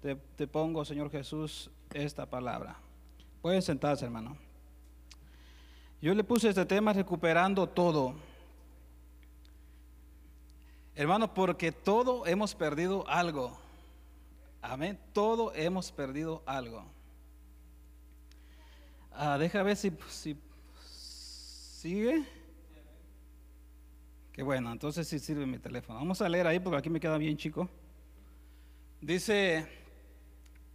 te, te pongo, Señor Jesús, esta palabra. Pueden sentarse, hermano. Yo le puse este tema recuperando todo. Hermano, porque todo hemos perdido algo. Amén. Todo hemos perdido algo. Ah, deja ver si, si sigue. Qué bueno, entonces sí sirve mi teléfono. Vamos a leer ahí porque aquí me queda bien chico. Dice,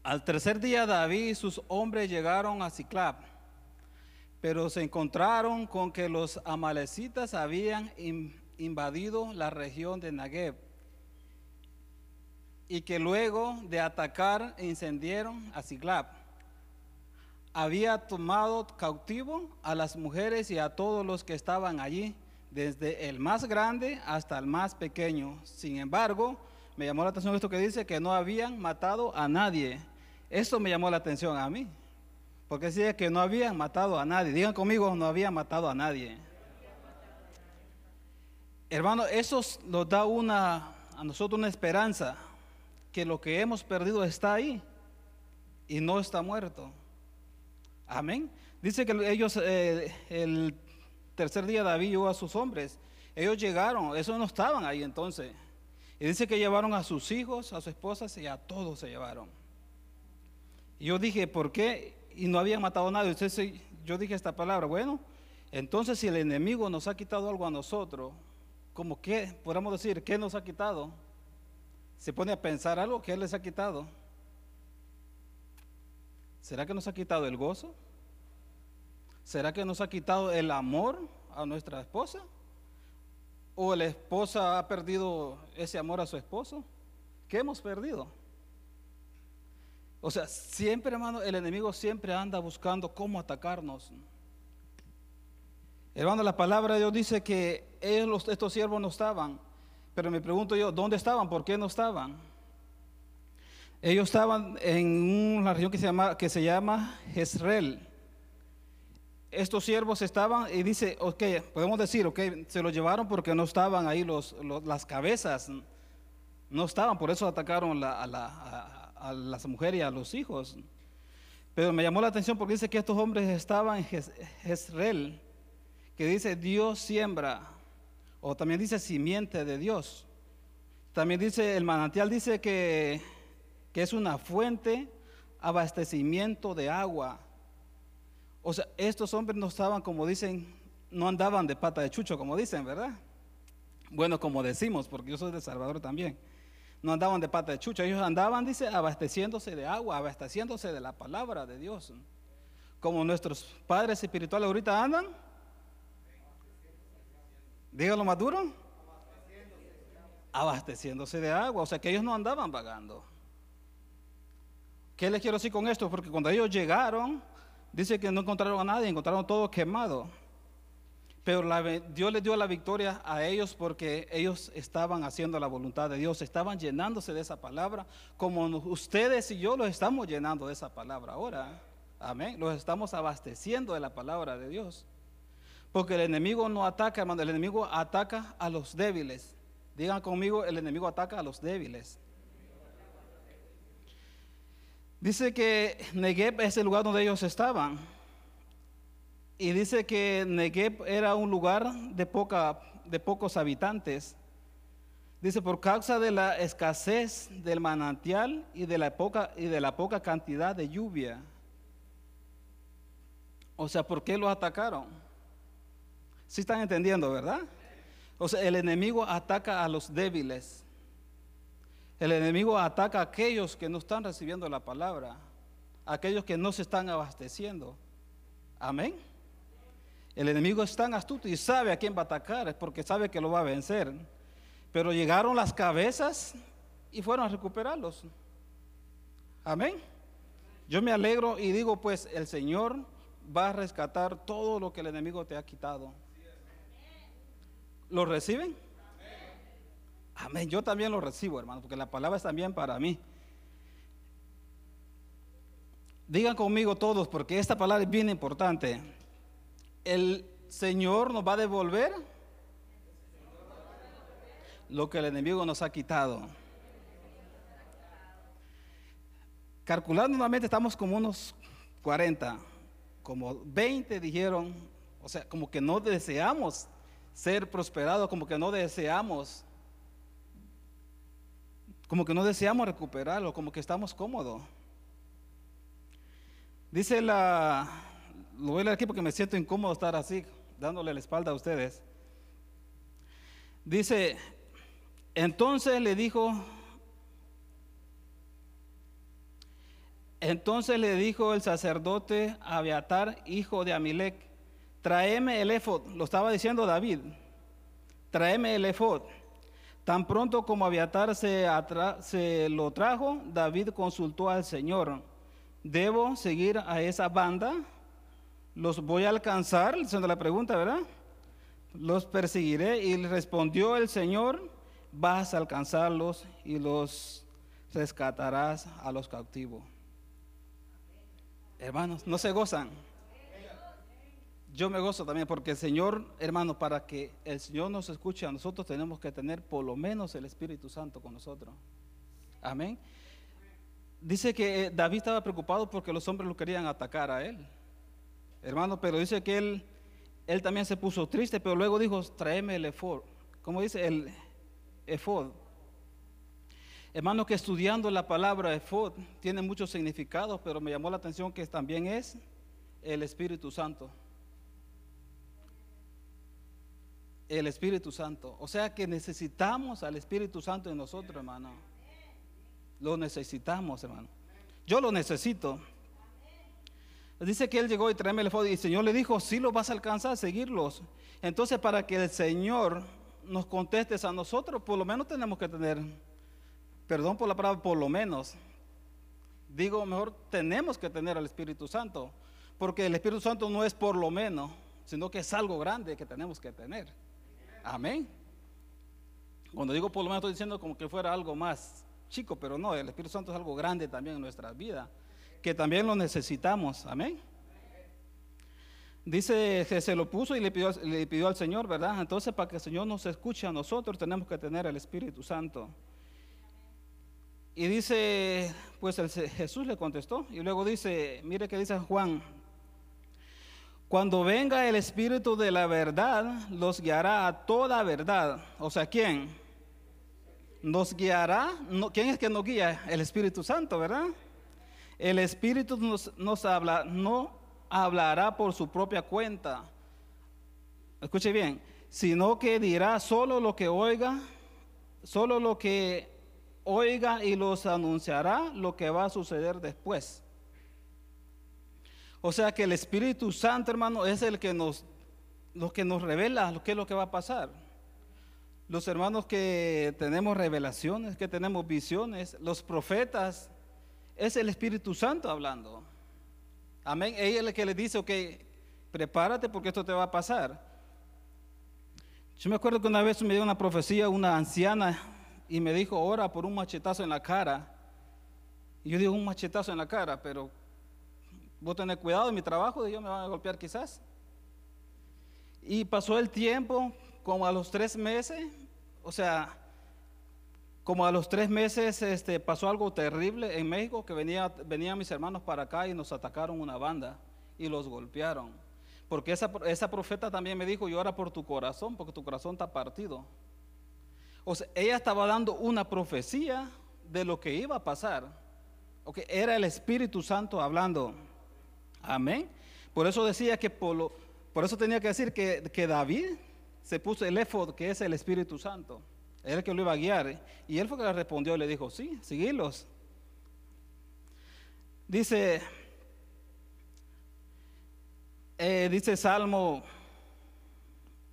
al tercer día David y sus hombres llegaron a Ciclab, pero se encontraron con que los amalecitas habían invadido la región de Negev y que luego de atacar incendiaron a Ciclab había tomado cautivo a las mujeres y a todos los que estaban allí, desde el más grande hasta el más pequeño. Sin embargo, me llamó la atención esto que dice que no habían matado a nadie. Esto me llamó la atención a mí, porque decía que no habían matado a nadie. Digan conmigo, no habían matado a nadie. Hermano, eso nos da una, a nosotros una esperanza, que lo que hemos perdido está ahí y no está muerto. Amén. Dice que ellos, eh, el tercer día David llevó a sus hombres. Ellos llegaron, esos no estaban ahí entonces. Y dice que llevaron a sus hijos, a sus esposas y a todos se llevaron. Yo dije, ¿por qué? Y no habían matado a nadie. Entonces yo dije esta palabra, bueno, entonces si el enemigo nos ha quitado algo a nosotros, como que, podemos decir, ¿qué nos ha quitado? Se pone a pensar algo que él les ha quitado. ¿Será que nos ha quitado el gozo? ¿Será que nos ha quitado el amor a nuestra esposa? ¿O la esposa ha perdido ese amor a su esposo? ¿Qué hemos perdido? O sea, siempre, hermano, el enemigo siempre anda buscando cómo atacarnos. Hermano, la palabra de Dios dice que estos siervos no estaban. Pero me pregunto yo, ¿dónde estaban? ¿Por qué no estaban? Ellos estaban en una región que se llama, que se llama Jezreel. Estos siervos estaban y dice, ok, podemos decir, ok, se los llevaron porque no estaban ahí los, las cabezas, no estaban, por eso atacaron a, las mujeres y a los hijos. Pero me llamó la atención porque dice que estos hombres estaban en Jezreel, que dice Dios siembra, o también dice simiente de Dios. También dice, el manantial dice que que es una fuente, abastecimiento de agua. O sea, estos hombres no estaban, como dicen, no andaban de pata de chucho, como dicen, ¿verdad? Bueno, como decimos, porque yo soy de Salvador también. No andaban de pata de chucho, ellos andaban, dice, abasteciéndose de agua, abasteciéndose de la palabra de Dios. Como nuestros padres espirituales ahorita andan. Dígalo más duro. Abasteciéndose de agua. O sea que ellos no andaban vagando. ¿Qué les quiero decir con esto? Porque cuando ellos llegaron, dice que no encontraron a nadie, encontraron todo quemado. Pero Dios les dio la victoria a ellos porque ellos estaban haciendo la voluntad de Dios, estaban llenándose de esa palabra, como ustedes y yo los estamos llenando de esa palabra ahora. Amén. Los estamos abasteciendo de la palabra de Dios. Porque el enemigo no ataca, hermano, el enemigo ataca a los débiles. Digan conmigo, el enemigo ataca a los débiles. Dice que Negev es el lugar donde ellos estaban. Y dice que Negev era un lugar de, poca, de pocos habitantes. Dice, por causa de la escasez del manantial y de la poca, y de la poca cantidad de lluvia. O sea, ¿por qué los atacaron? Si están entendiendo, ¿verdad? O sea, el enemigo ataca a los débiles. El enemigo ataca a aquellos que no están recibiendo la palabra, aquellos que no se están abasteciendo. Amén. El enemigo es tan astuto y sabe a quién va a atacar, porque sabe que lo va a vencer. Pero llegaron las cabezas y fueron a recuperarlos. Amén. Yo me alegro y digo, pues el Señor va a rescatar todo lo que el enemigo te ha quitado. ¿Lo reciben? Amén. Yo también lo recibo, hermano, porque la palabra es también para mí. Digan conmigo todos, porque esta palabra es bien importante. El Señor nos va a devolver lo que el enemigo nos ha quitado. Calculando nuevamente estamos como unos 40, como 20 dijeron, o sea, como que no deseamos ser prosperados, como que no deseamos, como que no deseamos recuperarlo, como que estamos cómodos. Dice la, lo voy a leer aquí porque me siento incómodo estar así, dándole la espalda a ustedes. Dice, entonces le dijo, entonces le dijo el sacerdote Abiatar, hijo de Amilec, tráeme el efod, lo estaba diciendo David, tráeme el efod. Tan pronto como Abiatar se, se lo trajo, David consultó al Señor debo seguir a esa banda, los voy a alcanzar, haciendo la pregunta, ¿verdad? Los perseguiré y respondió el Señor, vas a alcanzarlos y los rescatarás a los cautivos. Hermanos, no se gozan. Yo me gozo también porque el Señor, hermano, para que el Señor nos escuche a nosotros tenemos que tener por lo menos el Espíritu Santo con nosotros. Amén dice que eh, David estaba preocupado porque los hombres lo querían atacar a él. Hermano, pero dice que él, él también se puso triste, pero luego dijo, tráeme el efod. ¿Cómo dice? El efod. Hermano, que estudiando la palabra efod tiene muchos significados, pero me llamó la atención que también es el Espíritu Santo. El Espíritu Santo. O sea que necesitamos al Espíritu Santo en nosotros, hermano. Lo necesitamos, hermano. Yo lo necesito. Dice que él llegó y tráeme el fuego y el Señor le dijo, si lo vas a alcanzar, seguirlos. Entonces, para que el Señor nos conteste a nosotros, por lo menos tenemos que tener, perdón por la palabra, por lo menos. Digo, mejor tenemos que tener al Espíritu Santo, porque el Espíritu Santo no es por lo menos, sino que es algo grande que tenemos que tener. Amén. Cuando digo por lo menos estoy diciendo como que fuera algo más chico, pero no, el Espíritu Santo es algo grande también en nuestra vida, que también lo necesitamos. Amén. Dice que se lo puso y le pidió, al Señor, ¿verdad? Entonces, para que el Señor nos escuche a nosotros, tenemos que tener el Espíritu Santo. Y dice, pues Jesús le contestó. Y luego dice, mire que dice Juan, cuando venga el Espíritu de la verdad, los guiará a toda verdad. O sea, ¿quién? nos guiará. ¿Quién es que nos guía? El Espíritu Santo, ¿verdad? El Espíritu nos, habla, no hablará por su propia cuenta. Escuche bien, sino que dirá solo lo que oiga, solo lo que oiga y los anunciará lo que va a suceder después. O sea que el Espíritu Santo, hermano, es el que nos, que nos revela lo que es lo que va a pasar. Los hermanos que tenemos revelaciones, que tenemos visiones, los profetas, es el Espíritu Santo hablando. Amén. Ella es el que le dice, ok, prepárate porque esto te va a pasar. Yo me acuerdo que una vez me dio una profecía una anciana y me dijo, ora por un machetazo en la cara. Y yo digo, un machetazo en la cara, pero vos tenés cuidado en mi trabajo, Dios me van a golpear quizás. Y pasó el tiempo, como a los tres meses, o sea, como a los tres meses este, pasó algo terrible en México, que venía, venían mis hermanos para acá y nos atacaron una banda y los golpearon. Porque esa, esa profeta también me dijo, llora por tu corazón, porque tu corazón está partido. O sea, ella estaba dando una profecía de lo que iba a pasar. Okay, era el Espíritu Santo hablando. Amén. Por eso decía que por, por eso tenía que decir que, que David se puso el efod, que es el Espíritu Santo. Él el que lo iba a guiar. Y él fue que le respondió y le dijo, sí, seguilos. Dice, eh, dice Salmo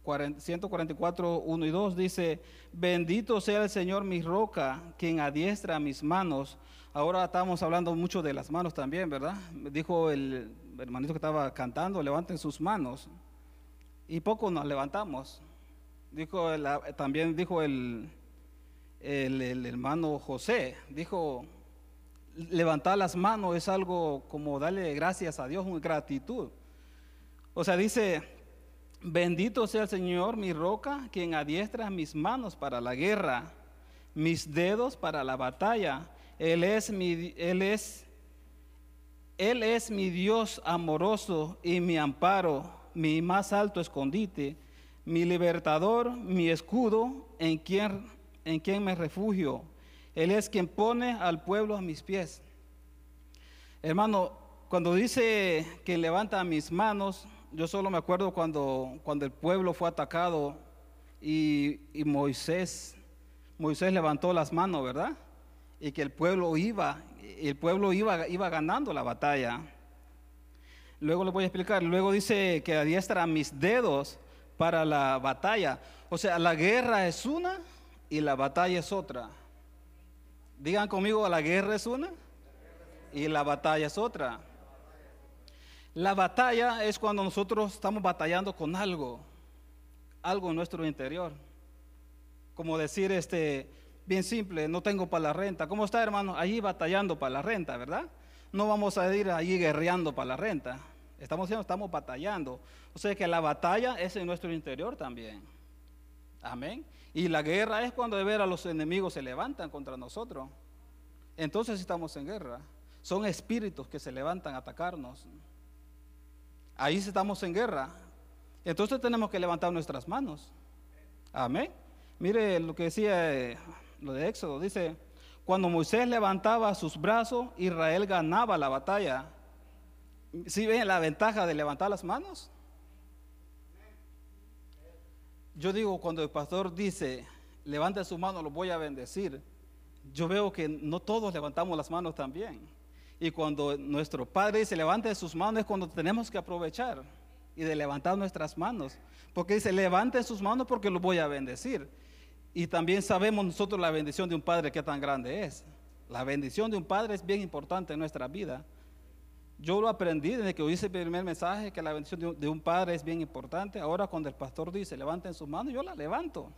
144, 1 y 2, dice, bendito sea el Señor mi roca, quien adiestra mis manos. Ahora estamos hablando mucho de las manos también, ¿verdad? Dijo el hermanito que estaba cantando, levanten sus manos y poco nos levantamos. Dijo también dijo el, el, hermano José, dijo, levantar las manos es algo como darle gracias a Dios, una gratitud. O sea, dice, bendito sea el Señor, mi roca, quien adiestra mis manos para la guerra, mis dedos para la batalla. Él es mi, él es Él es mi Dios amoroso y mi amparo, mi más alto escondite, mi libertador, mi escudo, en quien, en quien me refugio. Él es quien pone al pueblo a mis pies. Hermano, cuando dice que levanta mis manos, yo solo me acuerdo cuando, cuando el pueblo fue atacado y, y Moisés, Moisés levantó las manos, ¿verdad? Y que el pueblo iba, el pueblo iba, iba ganando la batalla. Luego le voy a explicar. Luego dice que adiestra mis dedos para la batalla. O sea, la guerra es una y la batalla es otra. Digan conmigo, la guerra es una y la batalla es otra. La batalla es cuando nosotros estamos batallando con algo, algo en nuestro interior. Como decir, este, bien simple, no tengo para la renta. ¿Cómo está, hermano? Allí batallando para la renta, ¿verdad? No vamos a ir allí guerreando para la renta. Estamos diciendo, estamos batallando. O sea que la batalla es en nuestro interior también. Amén. Y la guerra es cuando de ver a los enemigos se levantan contra nosotros. Entonces estamos en guerra. Son espíritus que se levantan a atacarnos. Ahí estamos en guerra. Entonces tenemos que levantar nuestras manos. Amén. Mire lo que decía eh, lo de Éxodo. Dice, cuando Moisés levantaba sus brazos, Israel ganaba la batalla. ¿Sí ven la ventaja de levantar las manos? Yo digo, cuando el pastor dice, levante su mano, lo voy a bendecir. Yo veo que no todos levantamos las manos también. Y cuando nuestro Padre dice levante sus manos es cuando tenemos que aprovechar y de levantar nuestras manos. Porque dice levante sus manos porque lo voy a bendecir. Y también sabemos nosotros la bendición de un Padre que tan grande es. La bendición de un Padre es bien importante en nuestra vida. Yo lo aprendí desde que hice el primer mensaje que la bendición de un Padre es bien importante. Ahora cuando el pastor dice levanten sus manos, yo la levanto.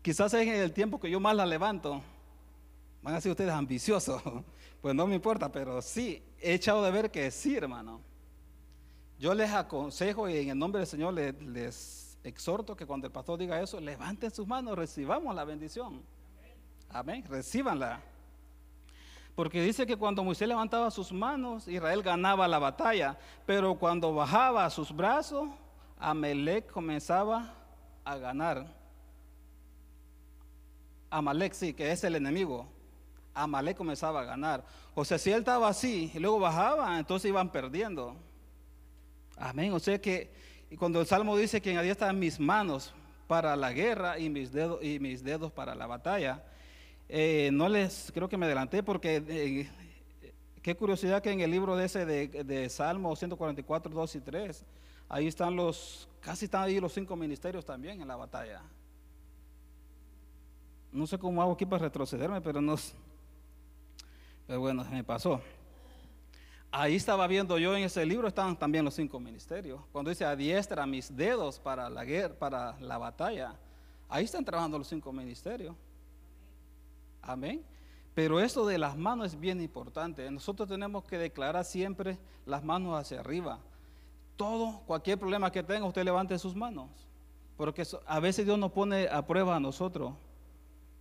Quizás es el tiempo que yo más la levanto. Van a ser ustedes ambiciosos. Pues no me importa, pero sí, he echado de ver que sí, hermano. Yo les aconsejo y en el nombre del Señor les, exhorto que cuando el pastor diga eso, levanten sus manos, recibamos la bendición. Amén, recíbanla. Porque dice que cuando Moisés levantaba sus manos, Israel ganaba la batalla, pero cuando bajaba sus brazos, Amalek comenzaba a ganar. Amalek sí, que es el enemigo. Amalek comenzaba a ganar. O sea, si él estaba así y luego bajaba, entonces iban perdiendo. Amén. O sea que cuando el Salmo dice que en están mis manos para la guerra y mis dedos, y mis dedos para la batalla, eh, no les creo que me adelanté porque eh, qué curiosidad que en el libro de ese de, de Salmo 144, 2 y 3, ahí están los, casi están ahí los cinco ministerios también en la batalla. No sé cómo hago aquí para retrocederme, pero no, pero bueno, me pasó. Ahí estaba viendo yo en ese libro, estaban también los cinco ministerios. Cuando dice adiestra mis dedos para la guerra, para la batalla, ahí están trabajando los cinco ministerios. Amén. Pero esto de las manos es bien importante. Nosotros tenemos que declarar siempre las manos hacia arriba. Todo, cualquier problema que tenga, usted levante sus manos. Porque a veces Dios nos pone a prueba a nosotros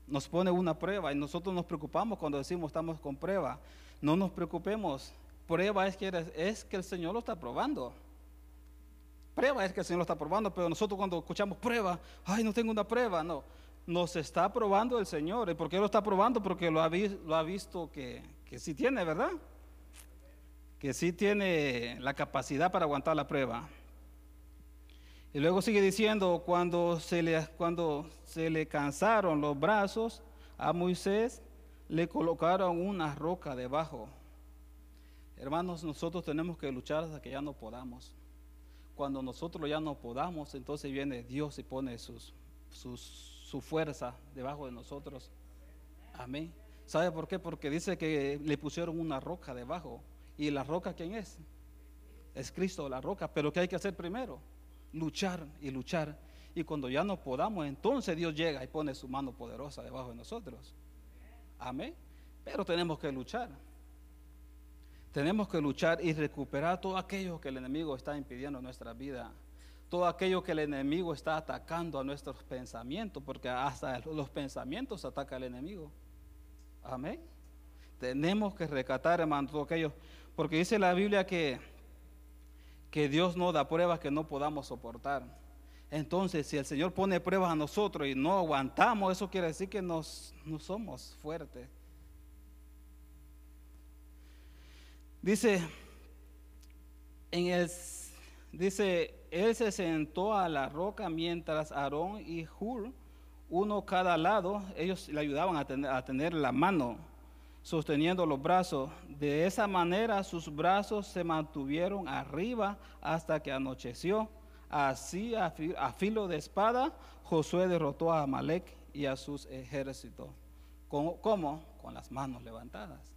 nos pone una prueba y nosotros nos preocupamos cuando decimos estamos con prueba. No nos preocupemos. Prueba es que, es que el Señor lo está probando. Prueba es que el Señor lo está probando, pero nosotros cuando escuchamos prueba, ay, no tengo una prueba, no. Nos está probando el Señor. ¿Y por qué lo está probando? Porque lo ha, visto que, que sí tiene, ¿verdad? Que sí tiene la capacidad para aguantar la prueba. Y luego sigue diciendo, cuando se, le, cuando se le cansaron los brazos a Moisés, le colocaron una roca debajo. Hermanos, nosotros tenemos que luchar hasta que ya no podamos. Cuando nosotros ya no podamos, entonces viene Dios y pone sus, su fuerza debajo de nosotros. Amén. ¿Sabe por qué? Porque dice que le pusieron una roca debajo. ¿Y la roca quién es? Es Cristo, la roca. Pero ¿qué hay que hacer primero? luchar y luchar. Y cuando ya no podamos, entonces Dios llega y pone su mano poderosa debajo de nosotros. Amén. Pero tenemos que luchar. Tenemos que luchar y recuperar todo aquello que el enemigo está impidiendo en nuestra vida. Todo aquello que el enemigo está atacando a nuestros pensamientos, porque hasta los pensamientos ataca el enemigo. Amén. Tenemos que recatar, hermano, todo aquello. Porque dice la Biblia que, que Dios no da pruebas que no podamos soportar. Entonces, si el Señor pone pruebas a nosotros y no aguantamos, eso quiere decir que nos, no somos fuertes. Dice, en el, dice, él se sentó a la roca mientras Aarón y Hur, uno cada lado, ellos le ayudaban a tener, a tener la mano sosteniendo los brazos. De esa manera sus brazos se mantuvieron arriba hasta que anocheció. Así, a, filo de espada, Josué derrotó a Amalek y a sus ejércitos. ¿Cómo? Con las manos levantadas.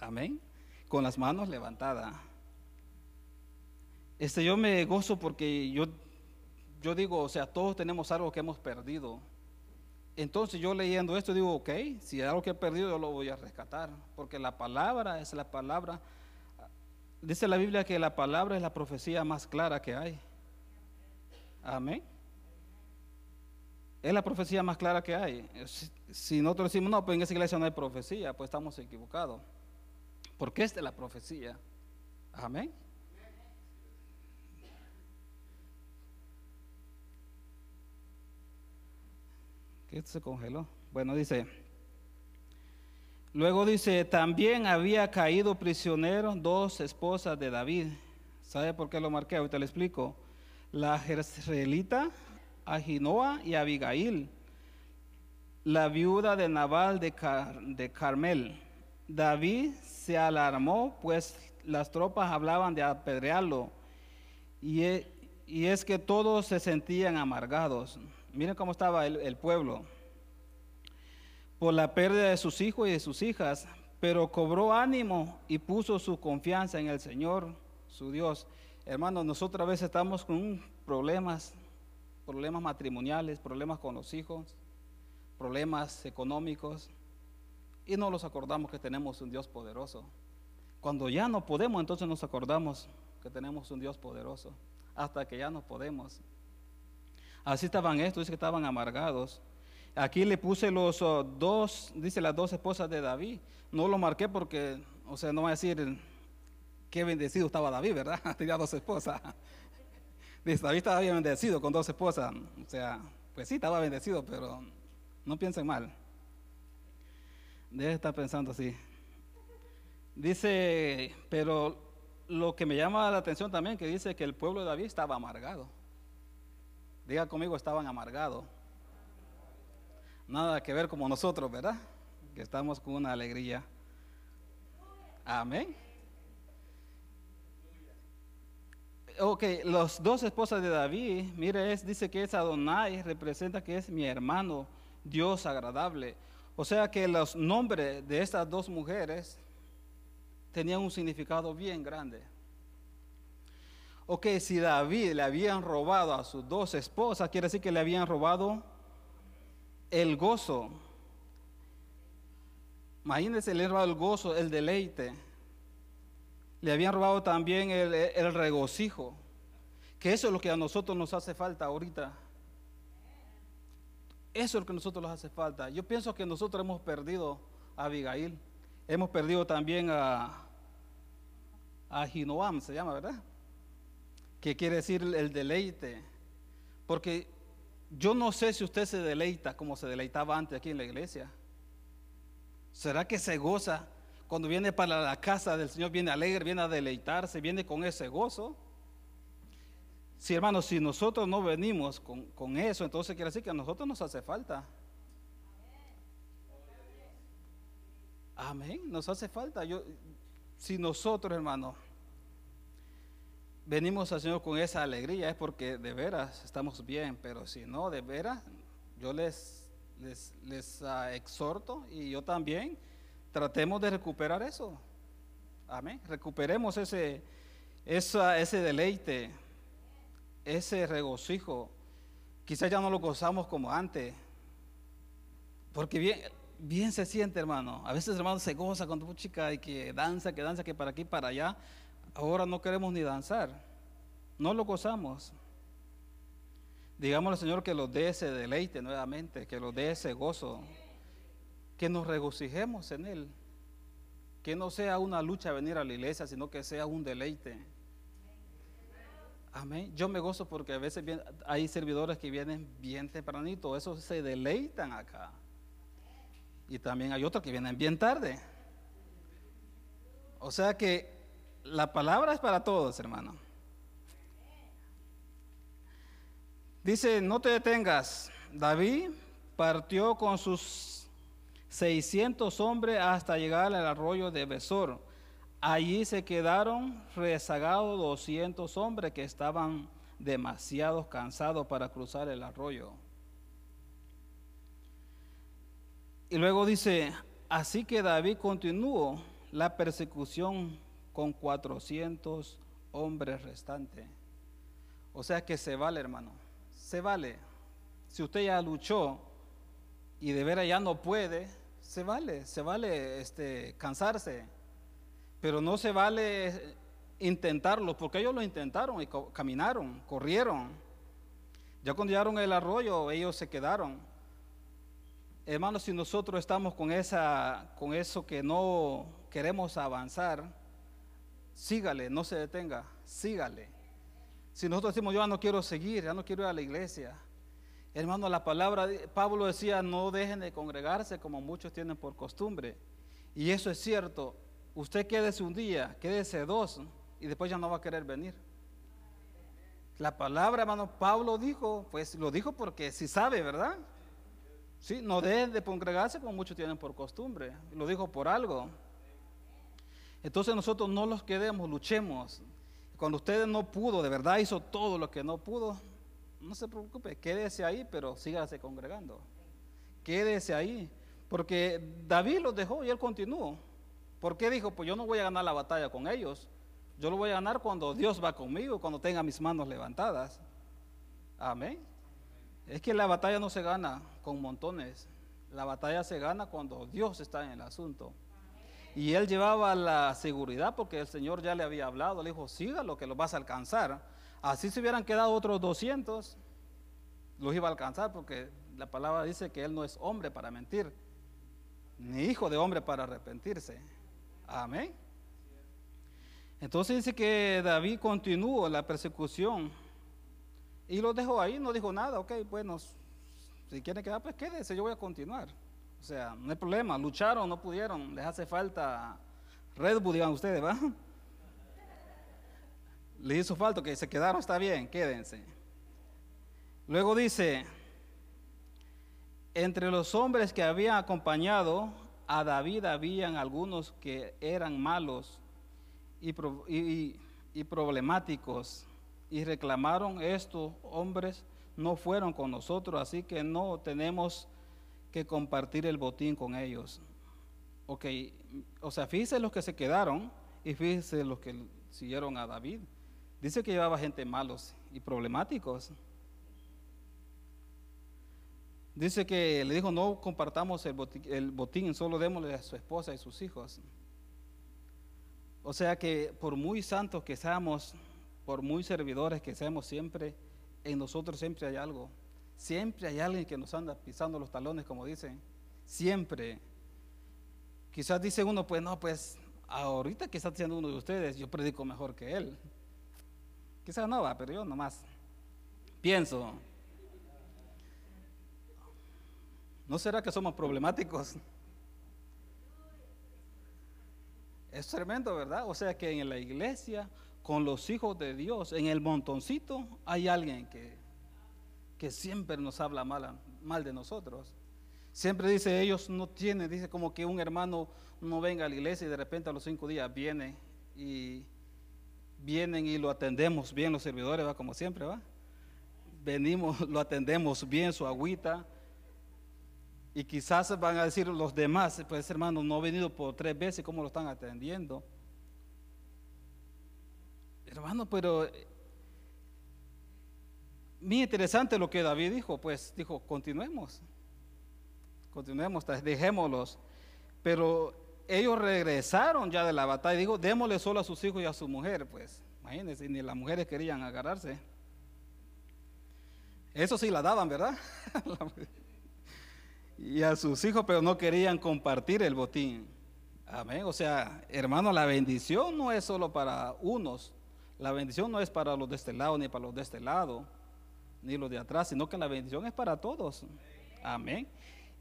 Amén con las manos levantadas. Este, yo me gozo porque yo, yo digo, o sea, todos tenemos algo que hemos perdido. Entonces yo leyendo esto digo, ok, si hay algo que he perdido yo lo voy a rescatar, porque la palabra es la palabra. Dice la Biblia que la palabra es la profecía más clara que hay. Amén. Es la profecía más clara que hay. Si, nosotros decimos, no, pues en esa iglesia no hay profecía, pues estamos equivocados. Porque esta es la profecía. Amén. ¿Qué se congeló? Bueno, dice. Luego dice, también había caído prisionero dos esposas de David. ¿Sabe por qué lo marqué? Ahorita le explico. La jezreelita, Aginoa y Abigail, la viuda de Nabal de, Carmel. David se alarmó, pues las tropas hablaban de apedrearlo. Y, e, y es que todos se sentían amargados. Miren cómo estaba el, pueblo. Por la pérdida de sus hijos y de sus hijas. Pero cobró ánimo y puso su confianza en el Señor, su Dios. Hermanos, nosotros a veces estamos con problemas, problemas matrimoniales, problemas con los hijos, problemas económicos y no los acordamos que tenemos un Dios poderoso. Cuando ya no podemos, entonces nos acordamos que tenemos un Dios poderoso. Hasta que ya no podemos. Así estaban estos, dice que estaban amargados. Aquí le puse los oh, dos, dice las dos esposas de David. No lo marqué porque, o sea, no va a decir qué bendecido estaba David, ¿verdad? Tenía dos esposas. Dice, David estaba bien bendecido con dos esposas. O sea, pues sí, estaba bendecido, pero no piensen mal. Debe estar pensando así. Dice, pero lo que me llama la atención también, que dice que el pueblo de David estaba amargado. Diga conmigo, estaban amargados. Nada que ver como nosotros, ¿verdad? Que estamos con una alegría. Amén. Ok, los dos esposas de David, mire, es, dice que es Adonai, representa que es mi hermano, Dios agradable. O sea que los nombres de estas dos mujeres tenían un significado bien grande. Ok, si David le habían robado a sus dos esposas, quiere decir que le habían robado el gozo. Imagínense, le robado el gozo, el deleite. Le habían robado también el, regocijo. Que eso es lo que a nosotros nos hace falta ahorita. Eso es lo que a nosotros nos hace falta. Yo pienso que nosotros hemos perdido a Abigail. Hemos perdido también a, a se llama, ¿verdad? Que quiere decir el deleite. Porque yo no sé si usted se deleita como se deleitaba antes aquí en la iglesia. ¿Será que se goza cuando viene para la casa del Señor, viene alegre, viene a deleitarse, viene con ese gozo? Sí, hermanos, si nosotros no venimos con, eso, entonces quiere decir que a nosotros nos hace falta. Amén, nos hace falta. Yo, si nosotros, hermanos, venimos al Señor con esa alegría, es porque de veras estamos bien, pero si no, de veras, yo les, les, ah, exhorto y yo también, tratemos de recuperar eso. Amén, recuperemos ese, ese deleite ese regocijo, quizás ya no lo gozamos como antes. Porque bien, bien se siente, hermano. A veces, hermano, se goza cuando chica y que danza, que danza, que para aquí, para allá. Ahora no queremos ni danzar. No lo gozamos. Digámosle al Señor que lo dé ese deleite nuevamente, que lo dé ese gozo. Que nos regocijemos en Él. que no sea una lucha venir a la iglesia, sino que sea un deleite. Amén. Yo me gozo porque a veces hay servidores que vienen bien tempranito, esos se deleitan acá. Y también hay otros que vienen bien tarde. O sea que la palabra es para todos, hermano. Dice, no te detengas. David partió con sus 600 hombres hasta llegar al arroyo de Besor. Allí se quedaron rezagados 200 hombres que estaban demasiado cansados para cruzar el arroyo. Y luego dice, así que David continuó la persecución con 400 hombres restantes. O sea que se vale, hermano, se vale. Si usted ya luchó y de veras ya no puede, se vale, se vale este, cansarse pero no se vale intentarlo, porque ellos lo intentaron y caminaron, corrieron. Ya cuando llegaron el arroyo, ellos se quedaron. Hermanos, si nosotros estamos con, esa, con eso que no queremos avanzar, sígale, no se detenga, sígale. Si nosotros decimos, yo ya no quiero seguir, ya no quiero ir a la iglesia. Hermano, la palabra, Pablo decía, no dejen de congregarse como muchos tienen por costumbre. Y eso es cierto, Usted quédese un día, quédese dos y después ya no va a querer venir. La palabra, hermano, Pablo dijo, pues lo dijo porque si sabe, ¿verdad? Sí, no deben de congregarse como muchos tienen por costumbre. Lo dijo por algo. Entonces nosotros no los quedemos, luchemos. Cuando usted no pudo, de verdad hizo todo lo que no pudo, no se preocupe, quédese ahí, pero sígase congregando. Quédese ahí. Porque David los dejó y él continuó. ¿Por qué dijo? Pues yo no voy a ganar la batalla con ellos. Yo lo voy a ganar cuando Dios va conmigo, cuando tenga mis manos levantadas. Amén. Es que la batalla no se gana con montones. La batalla se gana cuando Dios está en el asunto. Y él llevaba la seguridad porque el Señor ya le había hablado. Le dijo, siga lo que lo vas a alcanzar. Así se hubieran quedado otros 200, los iba a alcanzar porque la palabra dice que él no es hombre para mentir, ni hijo de hombre para arrepentirse. Amén. Entonces dice que David continuó la persecución y lo dejó ahí, no dijo nada, ok, bueno, si quieren quedar, pues quédese, yo voy a continuar. O sea, no hay problema, lucharon, no pudieron, les hace falta Red Bull, digan ustedes, ¿va? Le hizo falta que se quedaron, está bien, quédense. Luego dice, entre los hombres que habían acompañado a David habían algunos que eran malos y, problemáticos y reclamaron estos hombres no fueron con nosotros, así que no tenemos que compartir el botín con ellos. Ok, o sea, fíjense los que se quedaron y fíjense los que siguieron a David. Dice que llevaba gente malos y problemáticos. Dice que le dijo, no compartamos el botín, solo démosle a su esposa y sus hijos. O sea que por muy santos que seamos, por muy servidores que seamos siempre, en nosotros siempre hay algo. Siempre hay alguien que nos anda pisando los talones, como dicen. Siempre. Quizás dice uno, pues no, pues ahorita que está diciendo uno de ustedes, yo predico mejor que él. Quizás no va, pero yo nomás pienso. ¿No será que somos problemáticos? Es tremendo, ¿verdad? O sea que en la iglesia, con los hijos de Dios, en el montoncito, hay alguien que, que siempre nos habla mal, mal de nosotros. Siempre dice, ellos no tienen, dice como que un hermano no venga a la iglesia y de repente a los cinco días viene y vienen y lo atendemos bien los servidores, va como siempre, va. Venimos, lo atendemos bien, su agüita, y quizás van a decir los demás, pues hermano, no ha venido por tres veces, ¿cómo lo están atendiendo? Hermano, pero muy interesante lo que David dijo, pues dijo, continuemos, continuemos, dejémoslos. Pero ellos regresaron ya de la batalla, dijo, démosle solo a sus hijos y a su mujer, pues imagínense, ni las mujeres querían agarrarse. Eso sí la daban, ¿verdad? y a sus hijos, pero no querían compartir el botín. Amén. O sea, hermano, la bendición no es solo para unos. La bendición no es para los de este lado ni para los de este lado, ni los de atrás, sino que la bendición es para todos. Amén.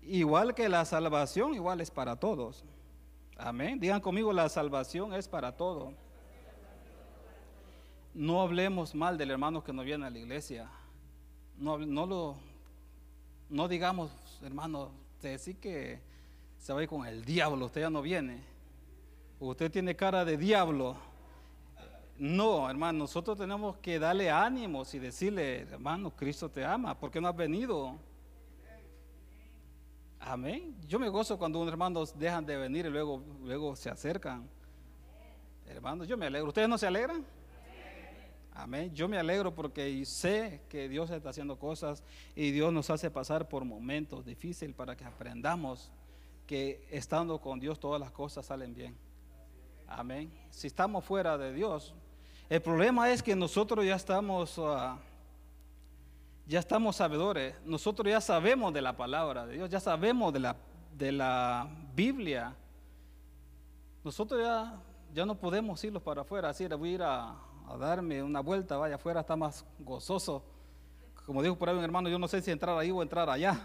Igual que la salvación, igual es para todos. Amén. Digan conmigo, la salvación es para todos. No hablemos mal del hermano que no viene a la iglesia. No, no lo, no digamos, hermano, usted que se va a ir con el diablo, usted ya no viene. Usted tiene cara de diablo. No, hermano, nosotros tenemos que darle ánimos y decirle, hermano, Cristo te ama, ¿por qué no has venido? Amén. Yo me gozo cuando unos hermanos dejan de venir y luego, luego se acercan. Hermanos, yo me alegro. ¿Ustedes no se alegran? Amén. Yo me alegro porque sé que Dios está haciendo cosas y Dios nos hace pasar por momentos difíciles para que aprendamos que estando con Dios todas las cosas salen bien. Amén. Si estamos fuera de Dios, el problema es que nosotros ya estamos, ah, ya estamos sabedores. Nosotros ya sabemos de la palabra de Dios, ya sabemos de la, de la Biblia. Nosotros ya, ya no podemos irlos para afuera, así voy a ir a, darme una vuelta, vaya afuera, está más gozoso. Como dijo por ahí un hermano, yo no sé si entrar ahí o entrar allá.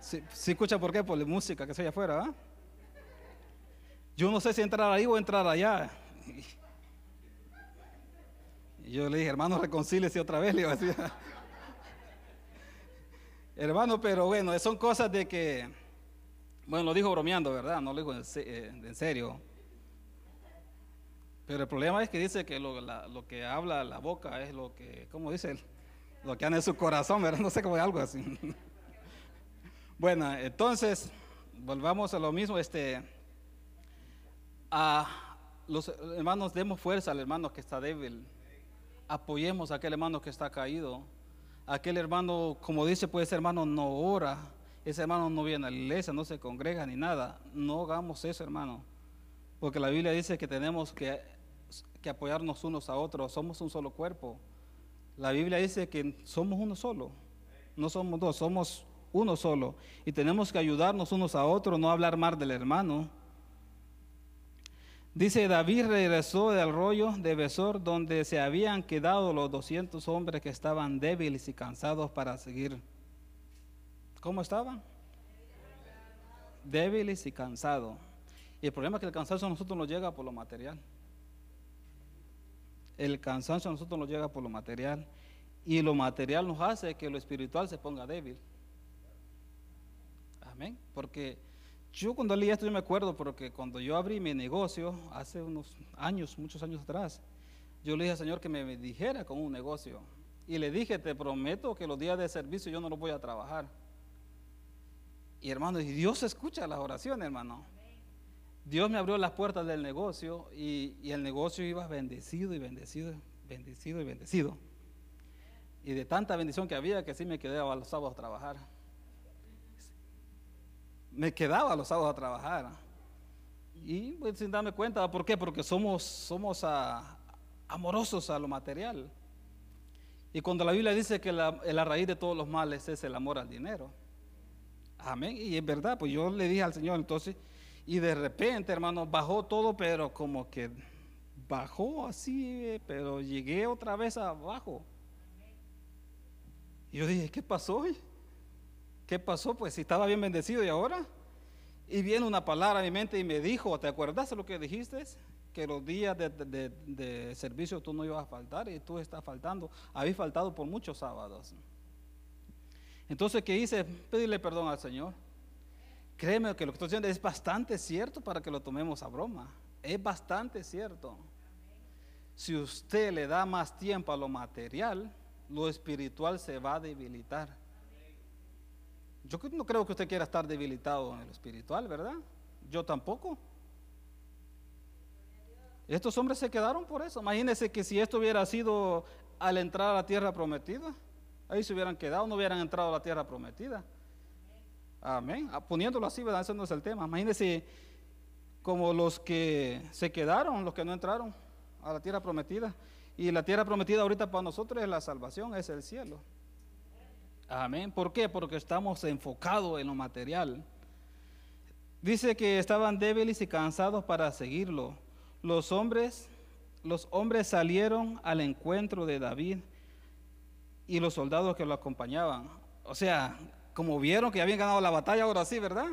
Si, escucha por qué, por la música que se afuera, ¿ah? Yo no sé si entrar ahí o entrar allá. Yo le dije, hermano, reconcíliese otra vez, le iba a decir. hermano, pero bueno, son cosas de que, bueno, lo dijo bromeando, ¿verdad? No lo dijo en, eh, serio. Pero el problema es que dice que lo, lo, que habla la boca es lo que, ¿cómo dice? Lo que anda en su corazón, ¿verdad? No sé cómo es algo así. bueno, entonces, volvamos a lo mismo, este, a los hermanos, demos fuerza al hermano que está débil. Apoyemos a aquel hermano que está caído. Aquel hermano, como dice, pues ese hermano no ora. Ese hermano no viene a la iglesia, no se congrega ni nada. No hagamos eso, hermano. Porque la Biblia dice que tenemos que, que apoyarnos unos a otros. Somos un solo cuerpo. La Biblia dice que somos uno solo. No somos dos, somos uno solo. Y tenemos que ayudarnos unos a otros, no hablar mal del hermano. Dice, David regresó del arroyo de Besor, donde se habían quedado los 200 hombres que estaban débiles y cansados para seguir. ¿Cómo estaban? Débiles y cansados. Y el problema es que el cansancio a nosotros nos llega por lo material. El cansancio a nosotros nos llega por lo material. Y lo material nos hace que lo espiritual se ponga débil. Amén. Porque yo cuando leí esto yo me acuerdo porque cuando yo abrí mi negocio hace unos años, muchos años atrás, yo le dije al Señor que me dijera con un negocio. Y le dije, te prometo que los días de servicio yo no los voy a trabajar. Y hermano, y Dios escucha las oraciones, hermano. Dios me abrió las puertas del negocio y, el negocio iba bendecido y bendecido, bendecido y bendecido. Y de tanta bendición que había que sí me quedé a los sábados a trabajar me quedaba los sábados a trabajar. Y pues, sin darme cuenta, ¿por qué? Porque somos, somos amorosos a lo material. Y cuando la Biblia dice que la, raíz de todos los males es el amor al dinero. Amén. Y es verdad, pues yo le dije al Señor entonces, y de repente, hermano, bajó todo, pero como que bajó así, pero llegué otra vez abajo. Y yo dije, ¿qué pasó hoy? ¿Qué pasó? Pues si estaba bien bendecido y ahora. Y viene una palabra a mi mente y me dijo, ¿te acuerdas de lo que dijiste? Que los días de, servicio tú no ibas a faltar y tú estás faltando. Habéis faltado por muchos sábados. Entonces, ¿qué hice? Pedirle perdón al Señor. Créeme que lo que estoy diciendo es bastante cierto para que lo tomemos a broma. Es bastante cierto. Si usted le da más tiempo a lo material, lo espiritual se va a debilitar. Yo no creo que usted quiera estar debilitado en el espiritual, ¿verdad? Yo tampoco. Estos hombres se quedaron por eso. Imagínense que si esto hubiera sido al entrar a la tierra prometida, ahí se hubieran quedado, no hubieran entrado a la tierra prometida. Amén. Ah, poniéndolo así, ¿verdad? Ese no es el tema. Imagínense como los que se quedaron, los que no entraron a la tierra prometida. Y la tierra prometida ahorita para nosotros es la salvación, es el cielo. Amén. ¿Por qué? Porque estamos enfocados en lo material. Dice que estaban débiles y cansados para seguirlo. Los hombres, los hombres salieron al encuentro de David y los soldados que lo acompañaban. O sea, como vieron que habían ganado la batalla, ahora sí, ¿verdad?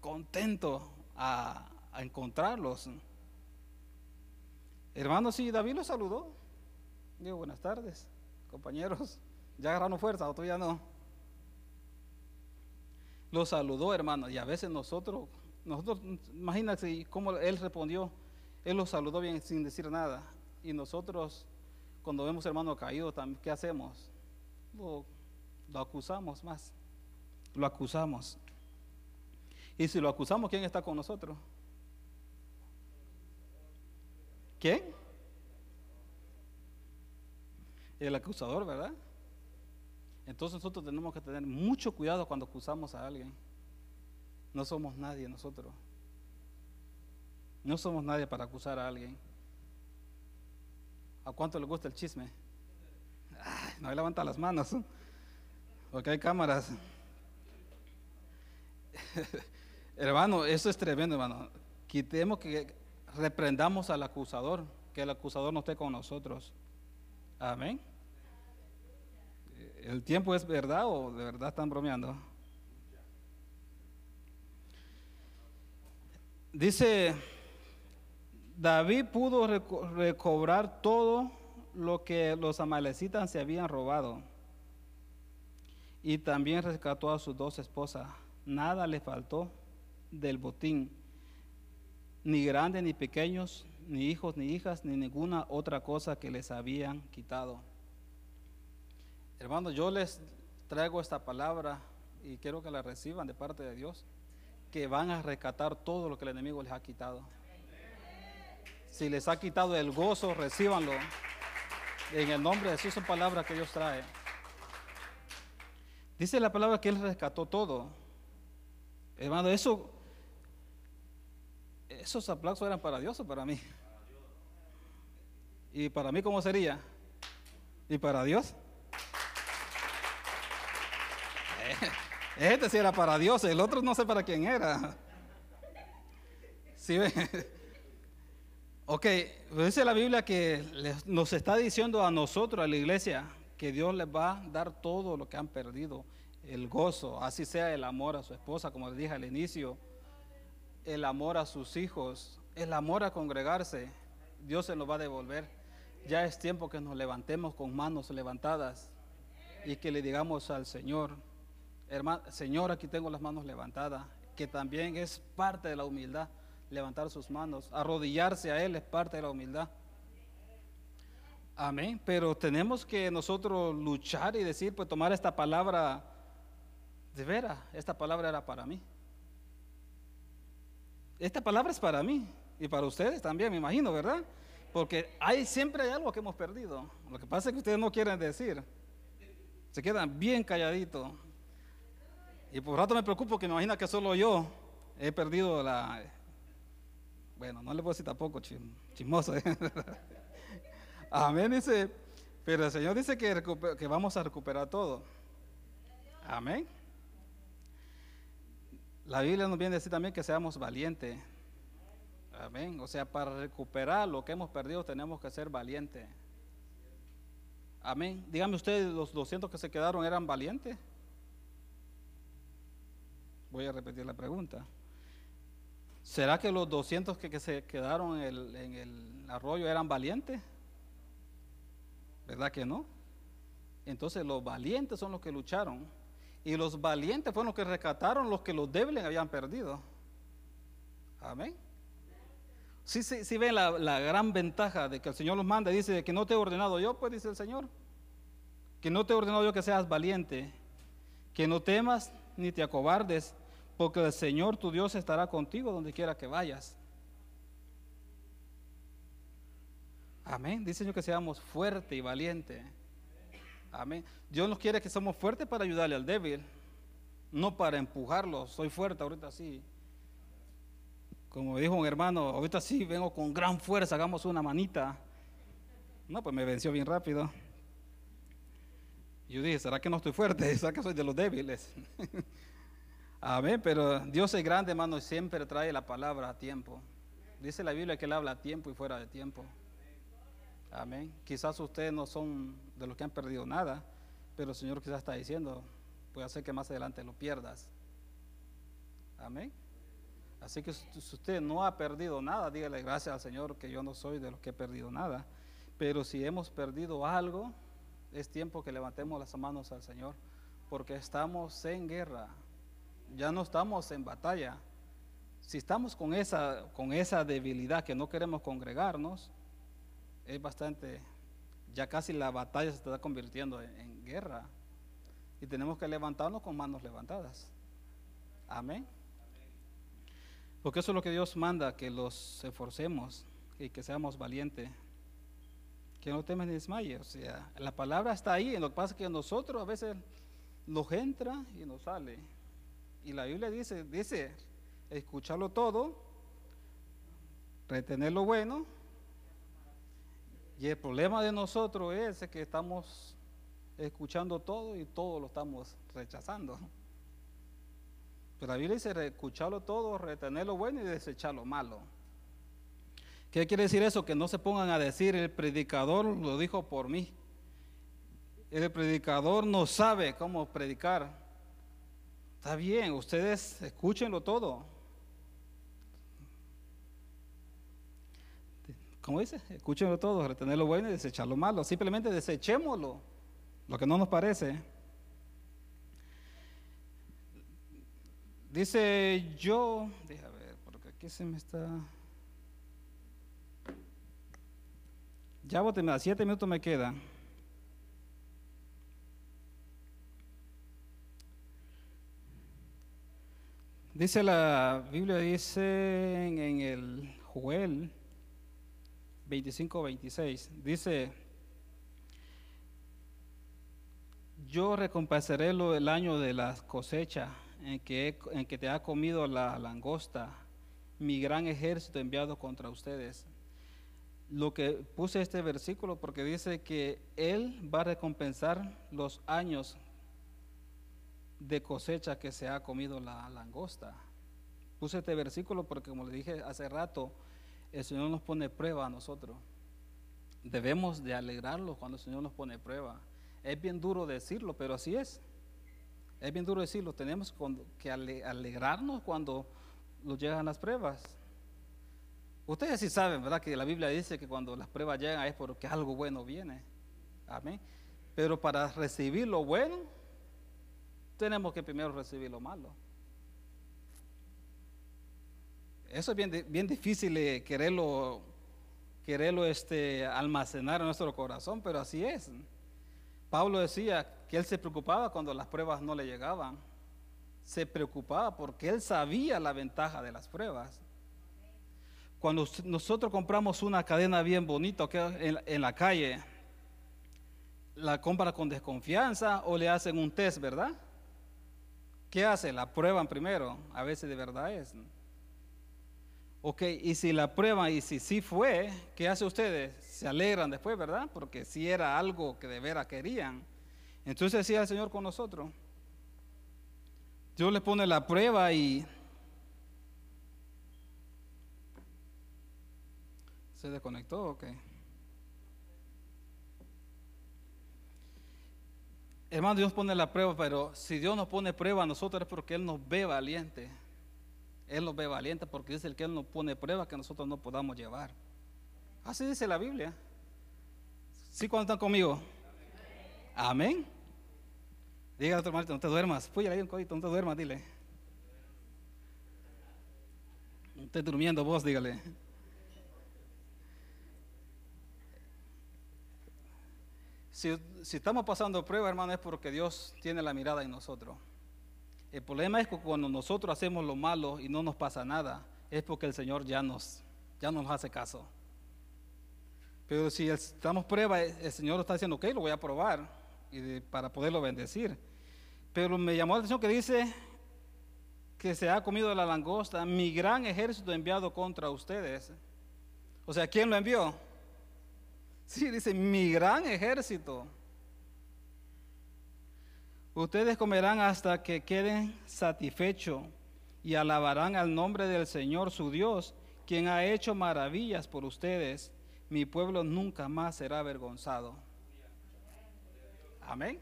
Contentos a, a encontrarlos. Hermanos, sí, David los saludó. Digo, buenas tardes, compañeros. Ya agarraron fuerza, o todavía no. Los saludó, hermano, y a veces nosotros, nosotros, imagínate cómo él respondió. Él los saludó bien sin decir nada. Y nosotros, cuando vemos hermano caído, ¿qué hacemos? Lo, lo acusamos más. Lo acusamos. Y si lo acusamos, ¿quién está con nosotros? ¿Quién? El acusador, ¿verdad? Entonces nosotros tenemos que tener mucho cuidado cuando acusamos a alguien. No somos nadie nosotros. No somos nadie para acusar a alguien. ¿A cuánto le gusta el chisme? Ay, no levanta las manos, porque hay cámaras. hermano, eso es tremendo, hermano. Quitemos que reprendamos al acusador, que el acusador no esté con nosotros. Amén. ¿El tiempo es verdad o de verdad están bromeando? Dice, David pudo recobrar todo lo que los amalecitas se habían robado y también rescató a sus dos esposas. Nada le faltó del botín ni grandes ni pequeños, ni hijos ni hijas, ni ninguna otra cosa que les habían quitado. Hermanos, yo les traigo esta palabra y quiero que la reciban de parte de Dios, que van a rescatar todo lo que el enemigo les ha quitado. Si les ha quitado el gozo, recíbanlo. En el nombre de Jesús son palabras que Dios trae. Dice la palabra que Él rescató todo. Hermano, eso esos aplausos eran para Dios o para mí. ¿Y para mí cómo sería? ¿Y para Dios? Este sí era para Dios, el otro no sé para quién era. ¿Sí Ok, pues dice la Biblia que nos está diciendo a nosotros, a la iglesia, que Dios les va a dar todo lo que han perdido, el gozo, así sea el amor a su esposa, como les dije al inicio, el amor a sus hijos, el amor a congregarse, Dios se lo va a devolver. Ya es tiempo que nos levantemos con manos levantadas y que le digamos al Señor, hermano, Señor, aquí tengo las manos levantadas, que también es parte de la humildad, levantar sus manos, arrodillarse a Él es parte de la humildad. Amén, pero tenemos que nosotros luchar y decir, pues tomar esta palabra de veras, esta palabra era para mí. Esta palabra es para mí y para ustedes también, me imagino, ¿verdad? Porque hay, siempre hay algo que hemos perdido. Lo que pasa es que ustedes no quieren decir. Se quedan bien calladitos. Y por rato me preocupo que me imagino que solo yo he perdido la... Bueno, no le puedo decir tampoco chismoso. ¿eh? Amén, dice. Pero el Señor dice que, que vamos a recuperar todo. Amén. La Biblia nos viene a decir también que seamos valientes. Amén. O sea, para recuperar lo que hemos perdido tenemos que ser valientes. Amén. Dígame ustedes, los 200 que se quedaron eran valientes. Voy a repetir la pregunta. ¿Será que los 200 que, se quedaron en el arroyo eran valientes? ¿Verdad que no? Entonces los valientes son los que lucharon. Y los valientes fueron los que rescataron los que los débiles habían perdido. Amén. Si sí, ven la, gran ventaja de que el Señor los manda, dice que no te he ordenado yo, pues dice el Señor, que no te he ordenado yo que seas valiente, que no temas ni te acobardes, porque el Señor tu Dios estará contigo donde quiera que vayas. Amén. Dice Señor que seamos fuertes y valientes. Amén. Dios nos quiere que somos fuertes para ayudarle al débil, no para empujarlo. Soy fuerte ahorita sí. Como dijo un hermano, ahorita sí vengo con gran fuerza, hagamos una manita. No, pues me venció bien rápido. Yo dije, ¿será que no estoy fuerte? ¿Será que soy de los débiles? Amén, pero Dios es grande, hermano, y siempre trae la palabra a tiempo. Dice la Biblia que Él habla a tiempo y fuera de tiempo. Amén. Quizás ustedes no son de los que han perdido nada, pero el Señor quizás está diciendo, puede hacer que más adelante lo pierdas. Amén. Así que si usted no ha perdido nada, dígale gracias al Señor que yo no soy de los que he perdido nada. Pero si hemos perdido algo, es tiempo que levantemos las manos al Señor, porque estamos en guerra, ya no estamos en batalla. Si estamos con esa, con esa debilidad que no queremos congregarnos, es bastante, ya casi la batalla se está convirtiendo en, guerra. Y tenemos que levantarnos con manos levantadas. Amén. Porque eso es lo que Dios manda, que los esforcemos y que seamos valientes. Que no temen ni desmayes. O sea, la palabra está ahí. Lo que pasa es que nosotros a veces nos entra y nos sale. Y la Biblia dice, dice, escucharlo todo, retener lo bueno y el problema de nosotros es que estamos escuchando todo y todo lo estamos rechazando. Pero la Biblia dice escucharlo todo, retener lo bueno y desechar lo malo. ¿Qué quiere decir eso? Que no se pongan a decir el predicador lo dijo por mí. El predicador no sabe cómo predicar. Está bien, ustedes escúchenlo todo. ¿Cómo dice? Escúchenlo todo, retener lo bueno y desechar lo malo. Simplemente desechémoslo, lo que no nos parece. Dice yo, déjame ver, porque aquí se me está... Ya a siete minutos me quedan. Dice la Biblia, dice en el Joel 25, 26. Dice, yo recompensaré el año de la cosecha en que, en que te ha comido la langosta, mi gran ejército enviado contra ustedes. Lo que puse este versículo porque dice que Él va a recompensar los años de cosecha que se ha comido la langosta. Puse este versículo porque como le dije hace rato, el Señor nos pone prueba a nosotros. Debemos de alegrarlo cuando el Señor nos pone prueba. Es bien duro decirlo, pero así es. Es bien duro decirlo. Tenemos que alegrarnos cuando nos llegan las pruebas. Ustedes sí saben, ¿verdad? Que la Biblia dice que cuando las pruebas llegan es porque algo bueno viene. Amén. Pero para recibir lo bueno, tenemos que primero recibir lo malo. Eso es bien, difícil de quererlo, quererlo este, almacenar en nuestro corazón, pero así es. Pablo decía que él se preocupaba cuando las pruebas no le llegaban. Se preocupaba porque él sabía la ventaja de las pruebas. Cuando nosotros compramos una cadena bien bonita en, en la calle, la compra con desconfianza o le hacen un test, ¿verdad? ¿Qué hace? La prueban primero, a veces de verdad es. Ok, y si la prueba y si sí fue, ¿qué hace ustedes? Se alegran después, ¿verdad? Porque si era algo que de veras querían. Entonces decía el Señor con nosotros. Dios le pone la prueba y se desconectó, ok. Hermano, Dios pone la prueba, pero si Dios nos pone prueba a nosotros es porque Él nos ve valiente. Él nos ve valiente porque dice que Él nos pone pruebas que nosotros no podamos llevar. Así dice la Biblia. ¿Sí cuando están conmigo? Amén. Dígale a otro hermanito, no te duermas. Fui ahí un codito, no te duermas, dile. No estés durmiendo vos, dígale. Si, estamos pasando prueba, hermano, es porque Dios tiene la mirada en nosotros. El problema es que cuando nosotros hacemos lo malo y no nos pasa nada, es porque el Señor ya nos, nos hace caso. Pero si estamos prueba, el Señor está diciendo, ok, lo voy a probar para poderlo bendecir. Pero me llamó la atención que dice que se ha comido la langosta, mi gran ejército enviado contra ustedes. O sea, ¿quién lo envió? Sí, dice, mi gran ejército. Ustedes comerán hasta que queden satisfechos y alabarán al nombre del Señor su Dios, quien ha hecho maravillas por ustedes. Mi pueblo nunca más será avergonzado. Amén.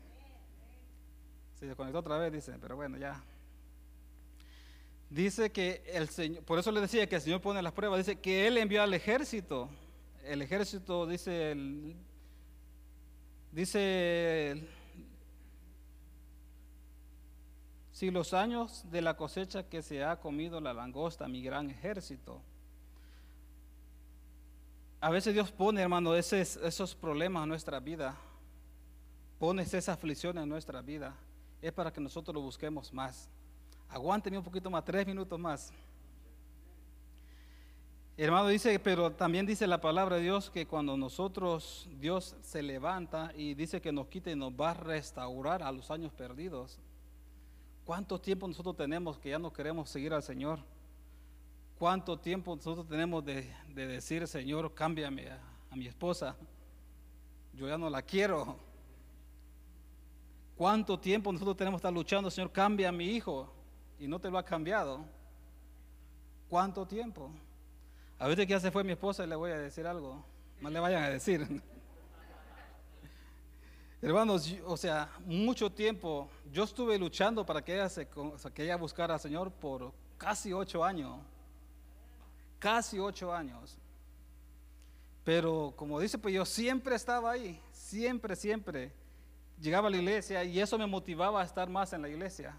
Se desconectó otra vez, dice, pero bueno, ya. Dice que el Señor, por eso le decía que el Señor pone las pruebas, dice que Él envió al ejército. El ejército, dice, el, dice, si los años de la cosecha que se ha comido la langosta, mi gran ejército. A veces Dios pone, hermano, esos, esos problemas en nuestra vida, pone esa aflicción en nuestra vida, es para que nosotros lo busquemos más. Aguanten un poquito más, tres minutos más. Hermano dice, pero también dice la palabra de Dios que cuando nosotros, Dios se levanta y dice que nos quite y nos va a restaurar a los años perdidos. ¿Cuánto tiempo nosotros tenemos que ya no queremos seguir al Señor? ¿Cuánto tiempo nosotros tenemos de, decir, Señor, cámbiame a, a mi esposa? Yo ya no la quiero. ¿Cuánto tiempo nosotros tenemos que estar luchando, Señor, cambia a mi hijo? y no te lo ha cambiado, ¿cuánto tiempo? A veces que ya se fue mi esposa y le voy a decir algo, no le vayan a decir. Hermanos, o sea, mucho tiempo, yo estuve luchando para que ella, se, que ella buscara al Señor por casi ocho años, casi ocho años. Pero como dice, pues yo siempre estaba ahí, siempre, siempre. Llegaba a la iglesia y eso me motivaba a estar más en la iglesia.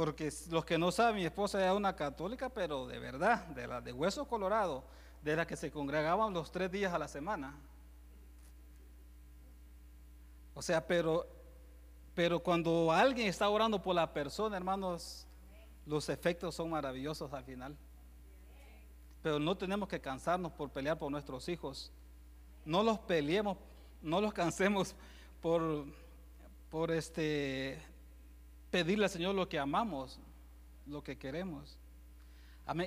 Porque los que no saben, mi esposa era una católica, pero de verdad, de la de hueso colorado, de la que se congregaban los tres días a la semana. O sea, pero, pero cuando alguien está orando por la persona, hermanos, los efectos son maravillosos al final. Pero no tenemos que cansarnos por pelear por nuestros hijos. No los peleemos, no los cansemos por, por este pedirle al Señor lo que amamos, lo que queremos.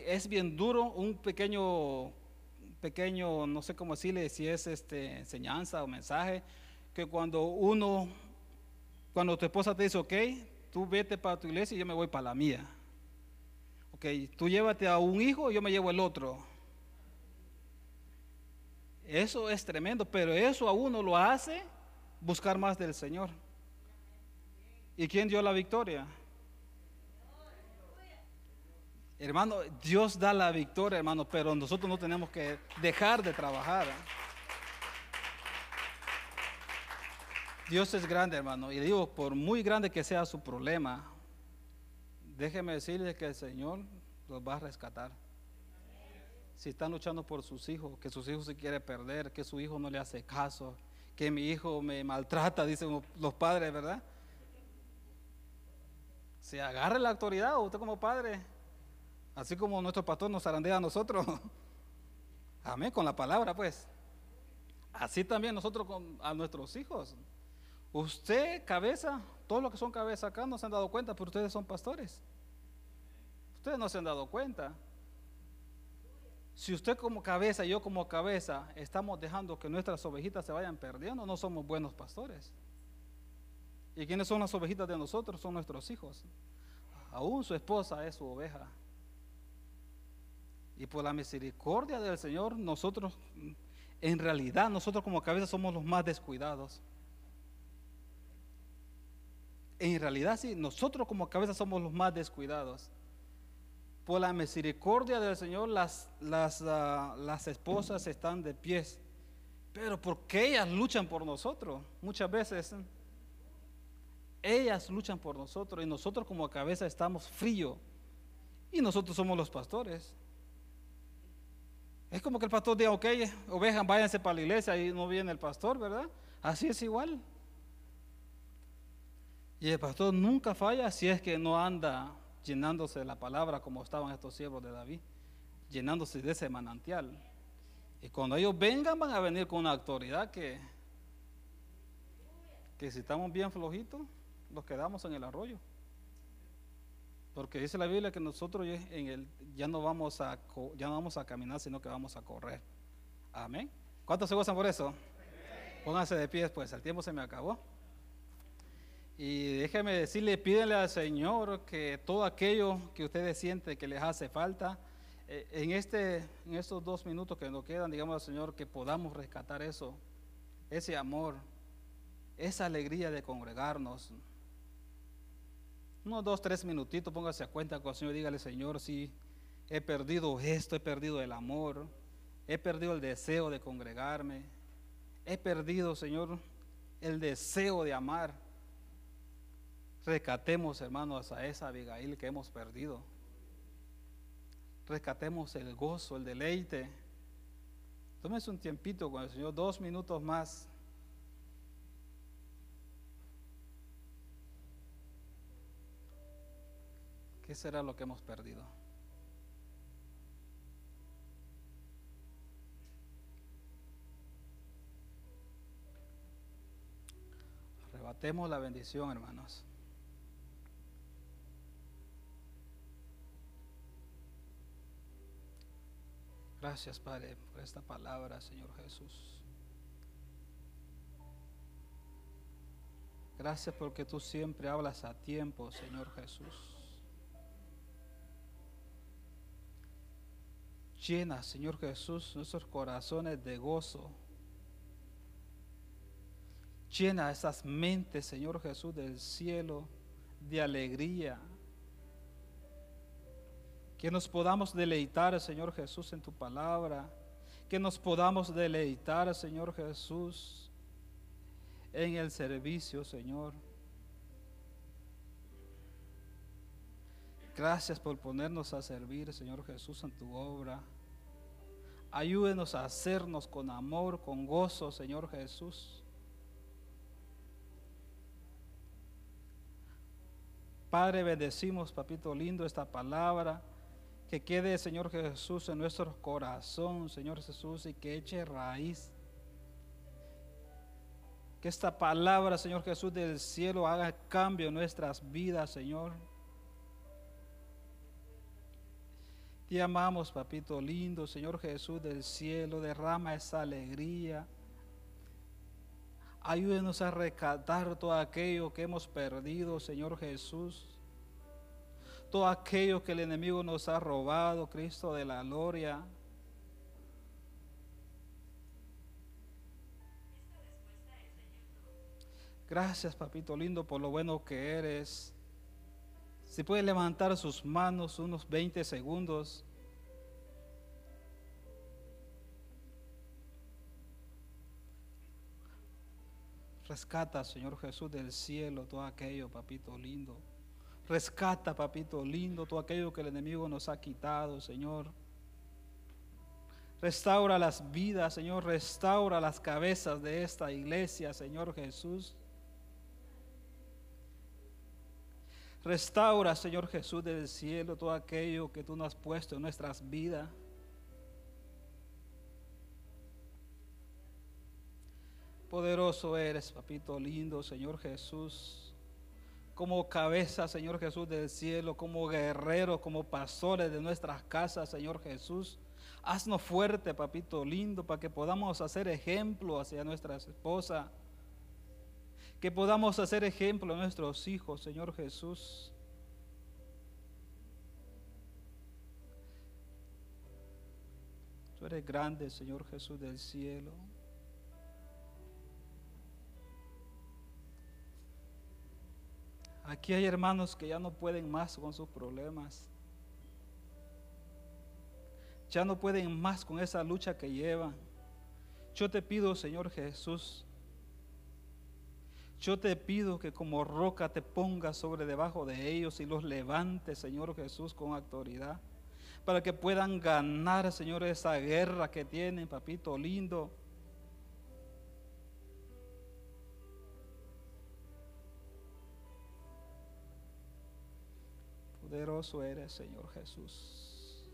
Es bien duro un pequeño, pequeño, no sé cómo decirle, si es este, enseñanza o mensaje, que cuando uno, cuando tu esposa te dice, ok, tú vete para tu iglesia y yo me voy para la mía. Ok, tú llévate a un hijo y yo me llevo el otro. Eso es tremendo, pero eso a uno lo hace buscar más del Señor. ¿Y quién dio la victoria? Hermano, Dios da la victoria, hermano, pero nosotros no tenemos que dejar de trabajar. Dios es grande, hermano, y digo, por muy grande que sea su problema, déjeme decirle que el Señor los va a rescatar. Si están luchando por sus hijos, que sus hijos se quieren perder, que su hijo no le hace caso, que mi hijo me maltrata, dicen los padres, ¿verdad? Se agarre la autoridad, usted como padre, así como nuestro pastor nos zarandea a nosotros. Amén, con la palabra pues. Así también nosotros a nuestros hijos. Usted, cabeza, todos los que son cabeza acá no se han dado cuenta, pero ustedes son pastores. Ustedes no se han dado cuenta. Si usted como cabeza y yo como cabeza estamos dejando que nuestras ovejitas se vayan perdiendo, no somos buenos pastores. ¿Y quiénes son las ovejitas de nosotros? Son nuestros hijos. Aún su esposa es su oveja. Y por la misericordia del Señor, nosotros, en realidad, nosotros como cabeza somos los más descuidados. En realidad, sí, nosotros como cabeza somos los más descuidados. Por la misericordia del Señor, las, las, ah, las esposas están de pies. Pero porque ellas luchan por nosotros, muchas veces ellas luchan por nosotros y nosotros como cabeza estamos frío. Y nosotros somos los pastores. Es como que el pastor diga, ok, ovejas, váyanse para la iglesia y no viene el pastor, ¿verdad? Así es igual. Y el pastor nunca falla si es que no anda llenándose de la palabra como estaban estos siervos de David, llenándose de ese manantial. Y cuando ellos vengan van a venir con una autoridad que, que si estamos bien flojitos, nos quedamos en el arroyo. Porque dice la Biblia que nosotros en el, ya, no vamos a, ya no vamos a caminar, sino que vamos a correr. Amén. ¿Cuántos se gozan por eso? Pónganse de pie, pues el tiempo se me acabó. Y déjeme decirle, pídenle al Señor que todo aquello que ustedes sienten que les hace falta, eh, en, este, en estos dos minutos que nos quedan, digamos al Señor, que podamos rescatar eso, ese amor, esa alegría de congregarnos. Unos dos, tres minutitos, póngase a cuenta con el Señor, dígale, Señor, sí, he perdido esto, he perdido el amor, he perdido el deseo de congregarme, he perdido, Señor, el deseo de amar. Rescatemos, hermanos, a esa Abigail que hemos perdido. Rescatemos el gozo, el deleite. Tómese un tiempito con el Señor, dos minutos más. ¿Qué será lo que hemos perdido? Arrebatemos la bendición, hermanos. Gracias, Padre, por esta palabra, Señor Jesús. Gracias porque tú siempre hablas a tiempo, Señor Jesús. Llena, Señor Jesús, nuestros corazones de gozo. Llena esas mentes, Señor Jesús, del cielo, de alegría, que nos podamos deleitar, Señor Jesús, en tu palabra, que nos podamos deleitar, Señor Jesús, en el servicio, Señor. Gracias por ponernos a servir, Señor Jesús, en tu obra. Ayúdenos a hacernos con amor, con gozo, Señor Jesús. Padre, bendecimos, papito lindo, esta palabra que quede, Señor Jesús, en nuestro corazón, Señor Jesús, y que eche raíz. Que esta palabra, Señor Jesús, del cielo haga cambio en nuestras vidas, Señor. Te amamos, papito lindo, Señor Jesús del cielo, derrama esa alegría. Ayúdenos a rescatar todo aquello que hemos perdido, Señor Jesús todo aquello que el enemigo nos ha robado, Cristo de la gloria. Gracias, papito lindo, por lo bueno que eres. Si puede levantar sus manos unos 20 segundos. Rescata, Señor Jesús, del cielo todo aquello, papito lindo. Rescata, papito lindo, todo aquello que el enemigo nos ha quitado, Señor. Restaura las vidas, Señor. Restaura las cabezas de esta iglesia, Señor Jesús. Restaura, Señor Jesús, del cielo todo aquello que tú nos has puesto en nuestras vidas. Poderoso eres, papito lindo, Señor Jesús como cabeza, Señor Jesús del cielo, como guerreros, como pastores de nuestras casas, Señor Jesús. Haznos fuerte, papito lindo, para que podamos hacer ejemplo hacia nuestra esposa. Que podamos hacer ejemplo a nuestros hijos, Señor Jesús. Tú eres grande, Señor Jesús del cielo. Aquí hay hermanos que ya no pueden más con sus problemas. Ya no pueden más con esa lucha que llevan. Yo te pido, Señor Jesús, yo te pido que como roca te pongas sobre debajo de ellos y los levantes, Señor Jesús, con autoridad, para que puedan ganar, Señor, esa guerra que tienen, papito lindo Poderoso eres, Señor Jesús.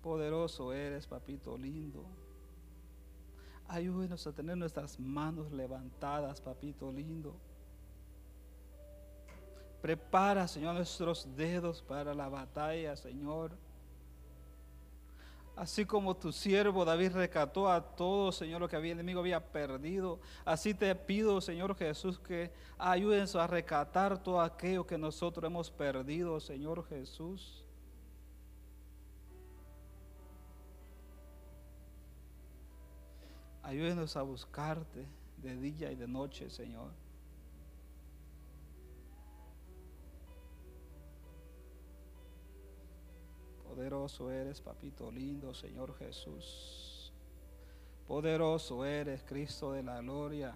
Poderoso eres, papito lindo. Ayúdenos a tener nuestras manos levantadas, papito lindo. Prepara, Señor, nuestros dedos para la batalla, Señor. Así como tu siervo David recató a todo, Señor, lo que había, enemigo había perdido. Así te pido, Señor Jesús, que ayúdenos a recatar todo aquello que nosotros hemos perdido, Señor Jesús. Ayúdenos a buscarte de día y de noche, Señor. Poderoso eres, papito lindo, Señor Jesús. Poderoso eres, Cristo de la gloria.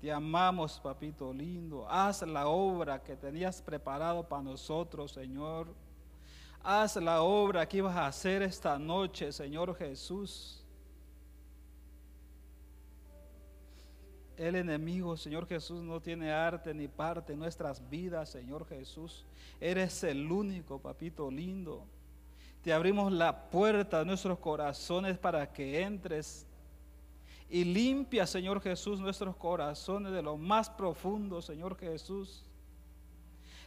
Te amamos, papito lindo. Haz la obra que tenías preparado para nosotros, Señor. Haz la obra que ibas a hacer esta noche, Señor Jesús. El enemigo, Señor Jesús, no tiene arte ni parte en nuestras vidas, Señor Jesús. Eres el único, papito lindo. Te abrimos la puerta de nuestros corazones para que entres y limpia, Señor Jesús, nuestros corazones de lo más profundo, Señor Jesús.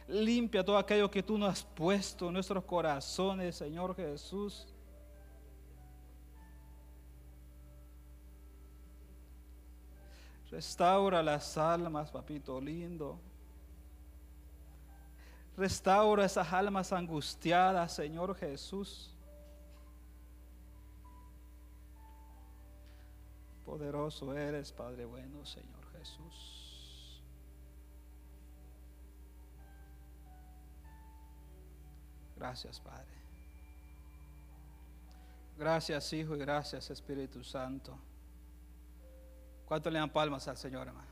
Limpia todo aquello que tú nos has puesto en nuestros corazones, Señor Jesús. Restaura las almas, papito lindo. Restaura esas almas angustiadas, Señor Jesús. Poderoso eres, Padre bueno, Señor Jesús. Gracias, Padre. Gracias, Hijo, y gracias, Espíritu Santo. ¿Cuánto le dan palmas al Señor, hermano?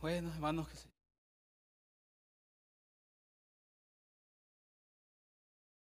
Bueno, hermanos, que